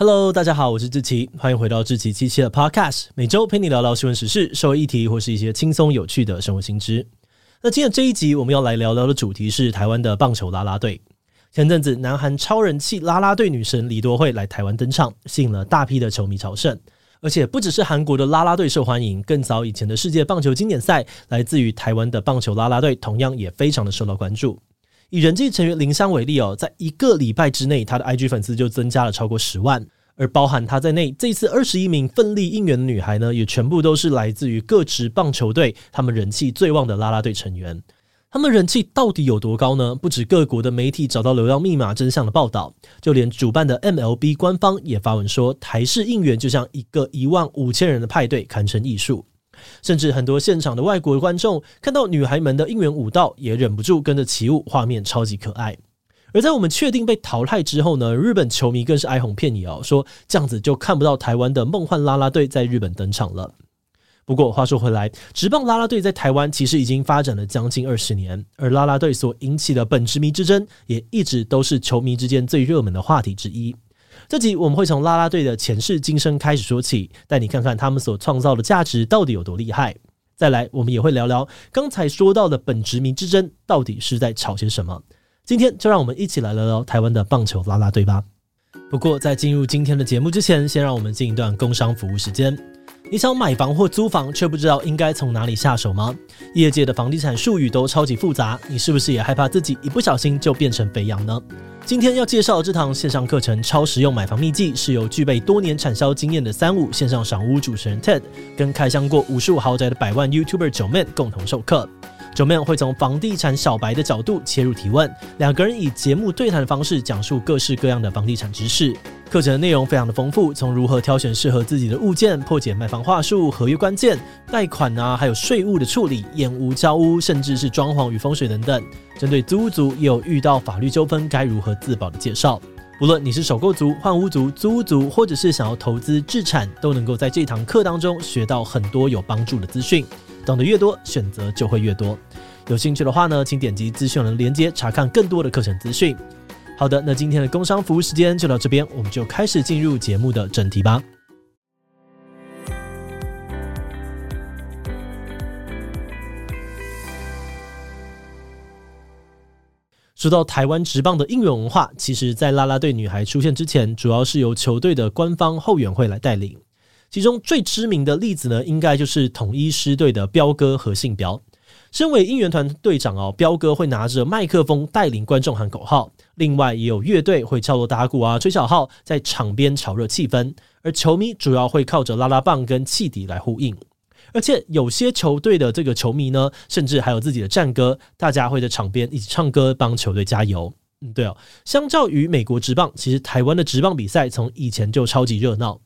Hello，大家好，我是志奇，欢迎回到志奇七七的 Podcast，每周陪你聊聊新闻时事、社会议题或是一些轻松有趣的生活新知。那今天这一集我们要来聊聊的主题是台湾的棒球啦啦队。前阵子，南韩超人气啦啦队女神李多慧来台湾登场，吸引了大批的球迷朝圣。而且不只是韩国的啦啦队受欢迎，更早以前的世界棒球经典赛，来自于台湾的棒球啦啦队同样也非常的受到关注。以人气成员林湘为例哦，在一个礼拜之内，他的 IG 粉丝就增加了超过十万，而包含他在内，这次二十一名奋力应援的女孩呢，也全部都是来自于各职棒球队，他们人气最旺的啦啦队成员。他们人气到底有多高呢？不止各国的媒体找到流量密码真相的报道，就连主办的 MLB 官方也发文说，台式应援就像一个一万五千人的派对，堪称艺术。甚至很多现场的外国观众看到女孩们的应援舞蹈，也忍不住跟着起舞，画面超级可爱。而在我们确定被淘汰之后呢，日本球迷更是哀鸿遍野哦，说这样子就看不到台湾的梦幻啦啦队在日本登场了。不过话说回来，职棒啦啦队在台湾其实已经发展了将近二十年，而啦啦队所引起的本职迷之争，也一直都是球迷之间最热门的话题之一。这集我们会从啦啦队的前世今生开始说起，带你看看他们所创造的价值到底有多厉害。再来，我们也会聊聊刚才说到的本殖民之争到底是在吵些什么。今天就让我们一起来聊聊台湾的棒球啦啦队吧。不过在进入今天的节目之前，先让我们进一段工商服务时间。你想买房或租房，却不知道应该从哪里下手吗？业界的房地产术语都超级复杂，你是不是也害怕自己一不小心就变成肥羊呢？今天要介绍的这堂线上课程《超实用买房秘籍》，是由具备多年产销经验的三五线上赏屋主持人 Ted 跟开箱过无数豪宅的百万 YouTuber 九 Man 共同授课。9man 会从房地产小白的角度切入提问，两个人以节目对谈的方式讲述各式各样的房地产知识。课程的内容非常的丰富，从如何挑选适合自己的物件、破解卖房话术、合约关键、贷款啊，还有税务的处理、验屋交屋，甚至是装潢与风水等等。针对租屋族也有遇到法律纠纷该如何自保的介绍。无论你是首购族、换屋族、租屋族，或者是想要投资置产，都能够在这堂课当中学到很多有帮助的资讯。懂得越多，选择就会越多。有兴趣的话呢，请点击资讯栏连接查看更多的课程资讯。好的，那今天的工商服务时间就到这边，我们就开始进入节目的正题吧。说到台湾职棒的应援文化，其实，在啦啦队女孩出现之前，主要是由球队的官方后援会来带领。其中最知名的例子呢，应该就是统一师队的彪哥何信彪。身为应援团队长哦，彪哥会拿着麦克风带领观众喊口号。另外也有乐队会敲锣打鼓啊，吹小号，在场边炒热气氛。而球迷主要会靠着拉拉棒跟汽笛来呼应。而且有些球队的这个球迷呢，甚至还有自己的战歌，大家会在场边一起唱歌，帮球队加油。嗯，对哦，相较于美国职棒，其实台湾的职棒比赛从以前就超级热闹。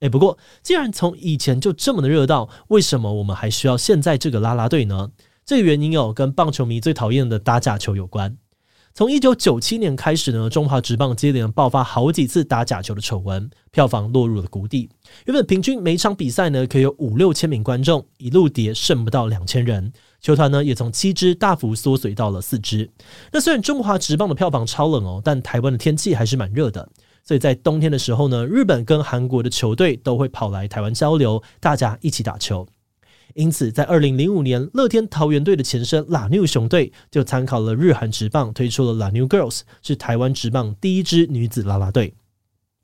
诶，不过既然从以前就这么的热闹，为什么我们还需要现在这个啦啦队呢？这个原因有跟棒球迷最讨厌的打假球有关。从一九九七年开始呢，中华职棒接连爆发好几次打假球的丑闻，票房落入了谷底。原本平均每场比赛呢可以有五六千名观众，一路跌剩不到两千人，球团呢也从七支大幅缩水到了四支。那虽然中华职棒的票房超冷哦，但台湾的天气还是蛮热的。所以在冬天的时候呢，日本跟韩国的球队都会跑来台湾交流，大家一起打球。因此，在二零零五年，乐天桃园队的前身 La New 熊队就参考了日韩职棒，推出了 La New Girls，是台湾职棒第一支女子啦啦队。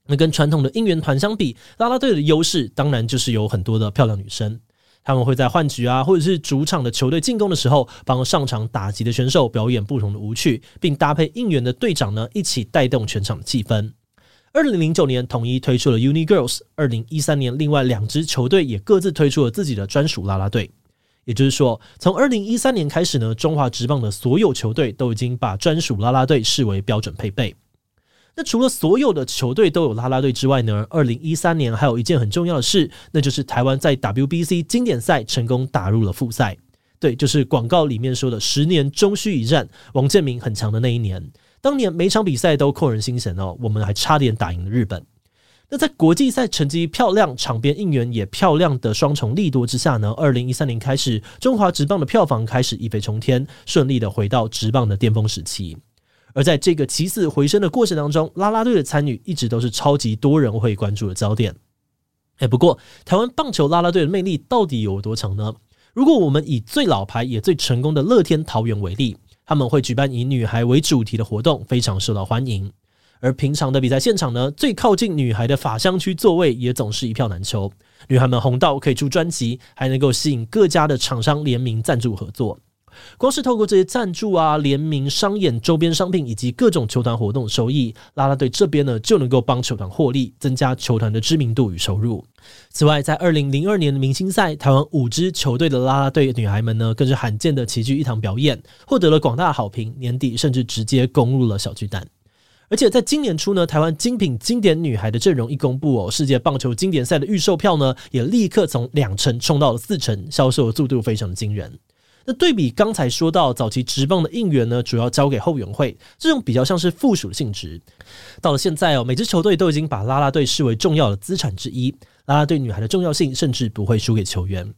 那跟传统的应援团相比，啦啦队的优势当然就是有很多的漂亮女生。他们会在换局啊，或者是主场的球队进攻的时候，帮上场打击的选手表演不同的舞曲，并搭配应援的队长呢，一起带动全场的气氛。二零零九年，统一推出了 Uni Girls。二零一三年，另外两支球队也各自推出了自己的专属啦啦队。也就是说，从二零一三年开始呢，中华职棒的所有球队都已经把专属啦啦队视为标准配备。那除了所有的球队都有啦啦队之外呢，二零一三年还有一件很重要的事，那就是台湾在 WBC 经典赛成功打入了复赛。对，就是广告里面说的“十年终须一战”，王建民很强的那一年。当年每场比赛都扣人心弦哦，我们还差点打赢了日本。那在国际赛成绩漂亮、场边应援也漂亮的双重利多之下呢，二零一三年开始，中华职棒的票房开始一飞冲天，顺利的回到职棒的巅峰时期。而在这个起死回生的过程当中，啦啦队的参与一直都是超级多人会关注的焦点。哎，不过台湾棒球啦啦队的魅力到底有多强呢？如果我们以最老牌也最成功的乐天桃园为例，他们会举办以女孩为主题的活动，非常受到欢迎。而平常的比赛现场呢，最靠近女孩的法香区座位也总是一票难求。女孩们红到可以出专辑，还能够吸引各家的厂商联名赞助合作。光是透过这些赞助啊、联名商演、周边商品以及各种球团活动收益，啦啦队这边呢就能够帮球团获利，增加球团的知名度与收入。此外，在二零零二年的明星赛，台湾五支球队的啦啦队女孩们呢，更是罕见的齐聚一堂表演，获得了广大好评。年底甚至直接攻入了小巨蛋。而且在今年初呢，台湾精品经典女孩的阵容一公布哦，世界棒球经典赛的预售票呢，也立刻从两成冲到了四成，销售速度非常的惊人。那对比刚才说到早期职棒的应援呢，主要交给后援会，这种比较像是附属性质。到了现在哦，每支球队都已经把啦啦队视为重要的资产之一，啦啦队女孩的重要性甚至不会输给球员。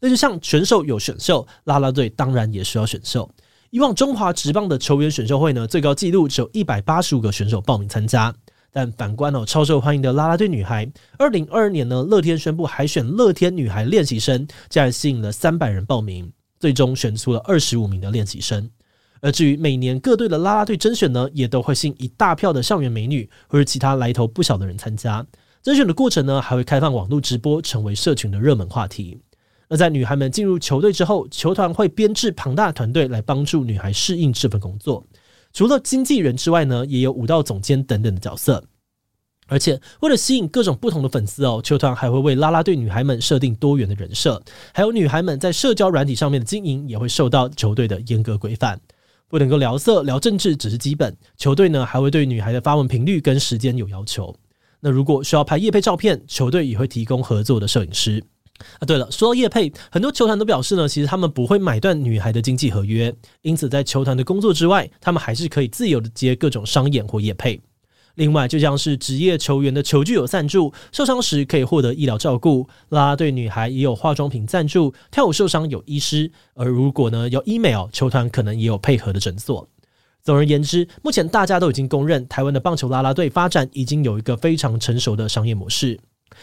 那就像选手有选秀，啦啦队当然也需要选秀。以往中华职棒的球员选秀会呢，最高纪录只有一百八十五个选手报名参加，但反观哦，超受欢迎的啦啦队女孩，二零二二年呢，乐天宣布海选乐天女孩练习生，竟然吸引了三百人报名。最终选出了二十五名的练习生，而至于每年各队的啦啦队甄选呢，也都会吸引一大票的校园美女或者其他来头不小的人参加。甄选的过程呢，还会开放网络直播，成为社群的热门话题。而在女孩们进入球队之后，球团会编制庞大的团队来帮助女孩适应这份工作。除了经纪人之外呢，也有舞蹈总监等等的角色。而且，为了吸引各种不同的粉丝哦，球团还会为拉拉队女孩们设定多元的人设，还有女孩们在社交软体上面的经营也会受到球队的严格规范，不能够聊色、聊政治，只是基本。球队呢还会对女孩的发文频率跟时间有要求。那如果需要拍夜配照片，球队也会提供合作的摄影师。啊，对了，说到夜配，很多球团都表示呢，其实他们不会买断女孩的经纪合约，因此在球团的工作之外，他们还是可以自由的接各种商演或夜配。另外，就像是职业球员的球具有赞助，受伤时可以获得医疗照顾；啦啦队女孩也有化妆品赞助，跳舞受伤有医师。而如果呢有 email，球团可能也有配合的诊所。总而言之，目前大家都已经公认，台湾的棒球啦啦队发展已经有一个非常成熟的商业模式。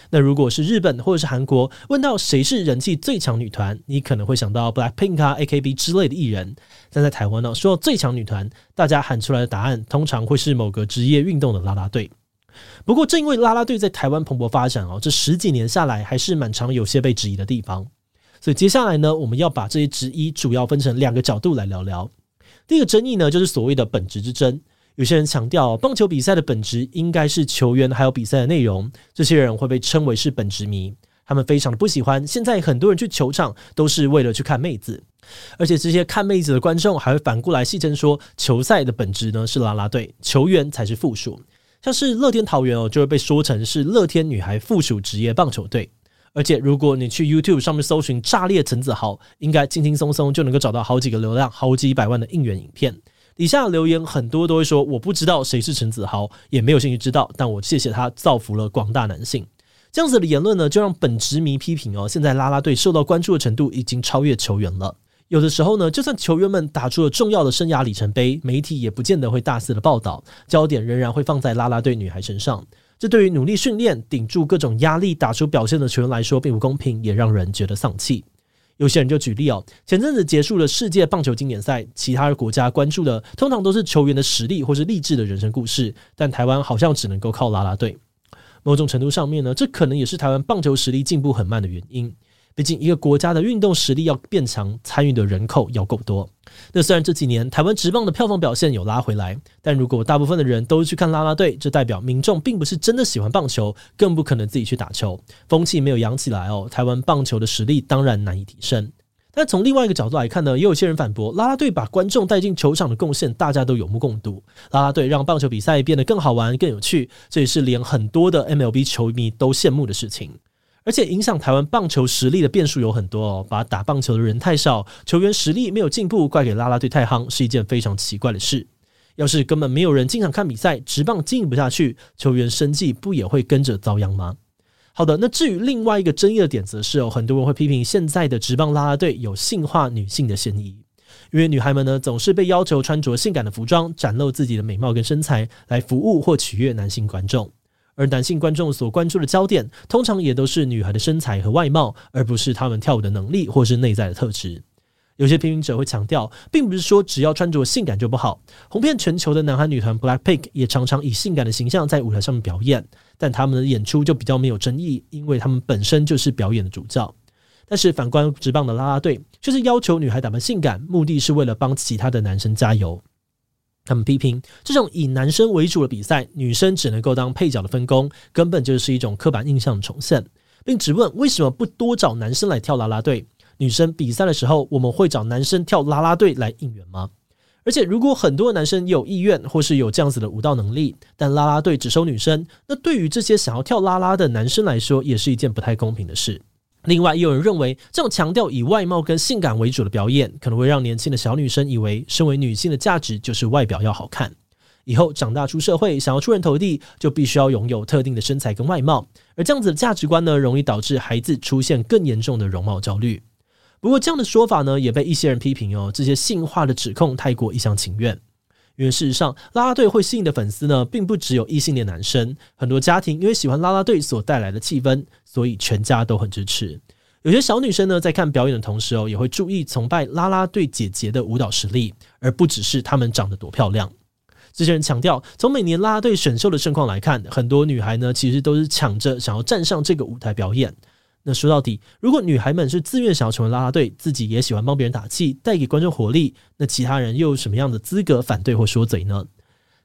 那如果是日本或者是韩国，问到谁是人气最强女团，你可能会想到 Blackpink 啊、AKB 之类的艺人。但在台湾呢，说到最强女团，大家喊出来的答案通常会是某个职业运动的啦啦队。不过正因为啦啦队在台湾蓬勃发展哦，这十几年下来还是蛮常有些被质疑的地方。所以接下来呢，我们要把这些质疑主要分成两个角度来聊聊。第一个争议呢，就是所谓的本质之争。有些人强调，棒球比赛的本质应该是球员还有比赛的内容。这些人会被称为是本质迷，他们非常的不喜欢。现在很多人去球场都是为了去看妹子，而且这些看妹子的观众还会反过来戏称说，球赛的本质呢是啦啦队，球员才是附属。像是乐天桃园哦，就会被说成是乐天女孩附属职业棒球队。而且如果你去 YouTube 上面搜寻“炸裂陈子豪”，应该轻轻松松就能够找到好几个流量、好几百万的应援影片。底下留言很多都会说，我不知道谁是陈子豪，也没有兴趣知道，但我谢谢他造福了广大男性。这样子的言论呢，就让本职迷批评哦，现在啦啦队受到关注的程度已经超越球员了。有的时候呢，就算球员们打出了重要的生涯里程碑，媒体也不见得会大肆的报道，焦点仍然会放在啦啦队女孩身上。这对于努力训练、顶住各种压力、打出表现的球员来说，并不公平，也让人觉得丧气。有些人就举例哦，前阵子结束了世界棒球经典赛，其他的国家关注的通常都是球员的实力或是励志的人生故事，但台湾好像只能够靠啦啦队。某种程度上面呢，这可能也是台湾棒球实力进步很慢的原因。毕竟，一个国家的运动实力要变强，参与的人口要够多。那虽然这几年台湾职棒的票房表现有拉回来，但如果大部分的人都去看拉拉队，这代表民众并不是真的喜欢棒球，更不可能自己去打球，风气没有养起来哦。台湾棒球的实力当然难以提升。但从另外一个角度来看呢，也有些人反驳，啦啦队把观众带进球场的贡献，大家都有目共睹。啦啦队让棒球比赛变得更好玩、更有趣，这也是连很多的 MLB 球迷都羡慕的事情。而且影响台湾棒球实力的变数有很多哦，把打棒球的人太少，球员实力没有进步，怪给啦啦队太夯，是一件非常奇怪的事。要是根本没有人经常看比赛，职棒经营不下去，球员生计不也会跟着遭殃吗？好的，那至于另外一个争议的点，则是有很多人会批评现在的职棒啦啦队有性化女性的嫌疑。因为女孩们呢总是被要求穿着性感的服装，展露自己的美貌跟身材，来服务或取悦男性观众。而男性观众所关注的焦点，通常也都是女孩的身材和外貌，而不是她们跳舞的能力或是内在的特质。有些批评者会强调，并不是说只要穿着性感就不好。红遍全球的男韩女团 BLACKPINK 也常常以性感的形象在舞台上面表演，但他们的演出就比较没有争议，因为他们本身就是表演的主教。但是反观职棒的啦啦队，却是要求女孩打扮性感，目的是为了帮其他的男生加油。他们批评这种以男生为主的比赛，女生只能够当配角的分工，根本就是一种刻板印象的重现，并质问为什么不多找男生来跳啦啦队？女生比赛的时候，我们会找男生跳啦啦队来应援吗？而且，如果很多男生有意愿或是有这样子的舞蹈能力，但啦啦队只收女生，那对于这些想要跳啦啦的男生来说，也是一件不太公平的事。另外，也有人认为，这种强调以外貌跟性感为主的表演，可能会让年轻的小女生以为，身为女性的价值就是外表要好看。以后长大出社会，想要出人头地，就必须要拥有特定的身材跟外貌。而这样子的价值观呢，容易导致孩子出现更严重的容貌焦虑。不过，这样的说法呢，也被一些人批评哦，这些性化的指控太过一厢情愿。因为事实上，啦啦队会吸引的粉丝呢，并不只有异性恋男生。很多家庭因为喜欢啦啦队所带来的气氛，所以全家都很支持。有些小女生呢，在看表演的同时哦，也会注意崇拜啦啦队姐姐的舞蹈实力，而不只是她们长得多漂亮。这些人强调，从每年啦啦队选秀的盛况来看，很多女孩呢，其实都是抢着想要站上这个舞台表演。那说到底，如果女孩们是自愿想要成为拉拉队，自己也喜欢帮别人打气，带给观众活力，那其他人又有什么样的资格反对或说嘴呢？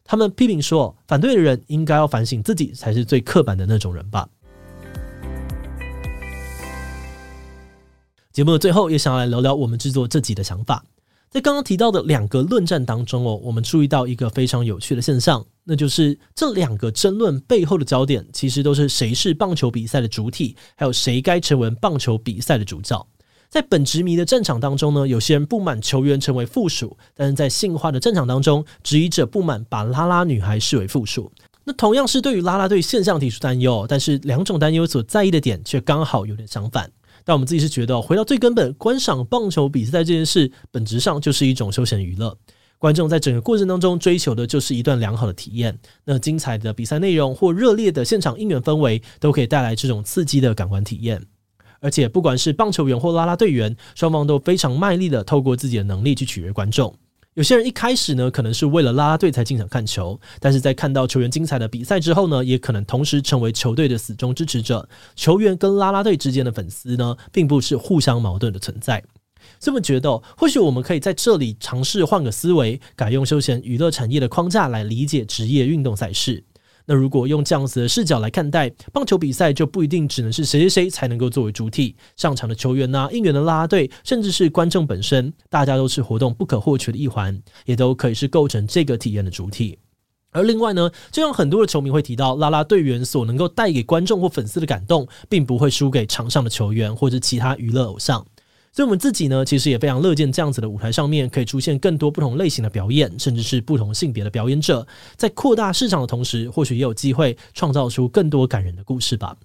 他们批评说，反对的人应该要反省自己，才是最刻板的那种人吧。节目的最后，也想要来聊聊我们制作这集的想法。在刚刚提到的两个论战当中哦，我们注意到一个非常有趣的现象，那就是这两个争论背后的焦点，其实都是谁是棒球比赛的主体，还有谁该成为棒球比赛的主角。在本职迷的战场当中呢，有些人不满球员成为附属，但是在性化的战场当中，质疑者不满把啦啦女孩视为附属。那同样是对于啦啦队现象提出担忧，但是两种担忧所在意的点却刚好有点相反。但我们自己是觉得，回到最根本，观赏棒球比赛这件事，本质上就是一种休闲娱乐。观众在整个过程当中追求的就是一段良好的体验。那精彩的比赛内容或热烈的现场应援氛围，都可以带来这种刺激的感官体验。而且，不管是棒球员或啦啦队员，双方都非常卖力的透过自己的能力去取悦观众。有些人一开始呢，可能是为了拉拉队才进场看球，但是在看到球员精彩的比赛之后呢，也可能同时成为球队的死忠支持者。球员跟拉拉队之间的粉丝呢，并不是互相矛盾的存在。这么觉得，或许我们可以在这里尝试换个思维，改用休闲娱乐产业的框架来理解职业运动赛事。那如果用这样子的视角来看待棒球比赛，就不一定只能是谁谁谁才能够作为主体上场的球员呐、应援的啦啦队，甚至是观众本身，大家都是活动不可或缺的一环，也都可以是构成这个体验的主体。而另外呢，就像很多的球迷会提到，啦啦队员所能够带给观众或粉丝的感动，并不会输给场上的球员或者其他娱乐偶像。所以，我们自己呢，其实也非常乐见这样子的舞台上面可以出现更多不同类型的表演，甚至是不同性别的表演者，在扩大市场的同时，或许也有机会创造出更多感人的故事吧。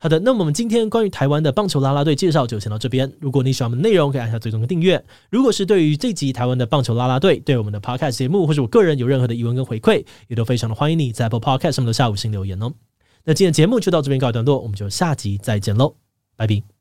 好的，那么我们今天关于台湾的棒球啦啦队介绍就先到这边。如果你喜欢我们的内容，可以按下追踪跟订阅。如果是对于这集台湾的棒球啦啦队，对我们的 Podcast 节目或是我个人有任何的疑问跟回馈，也都非常的欢迎你在 Apple Podcast 上面留下五星留言哦。那今天节目就到这边告一段落，我们就下集再见喽，拜拜。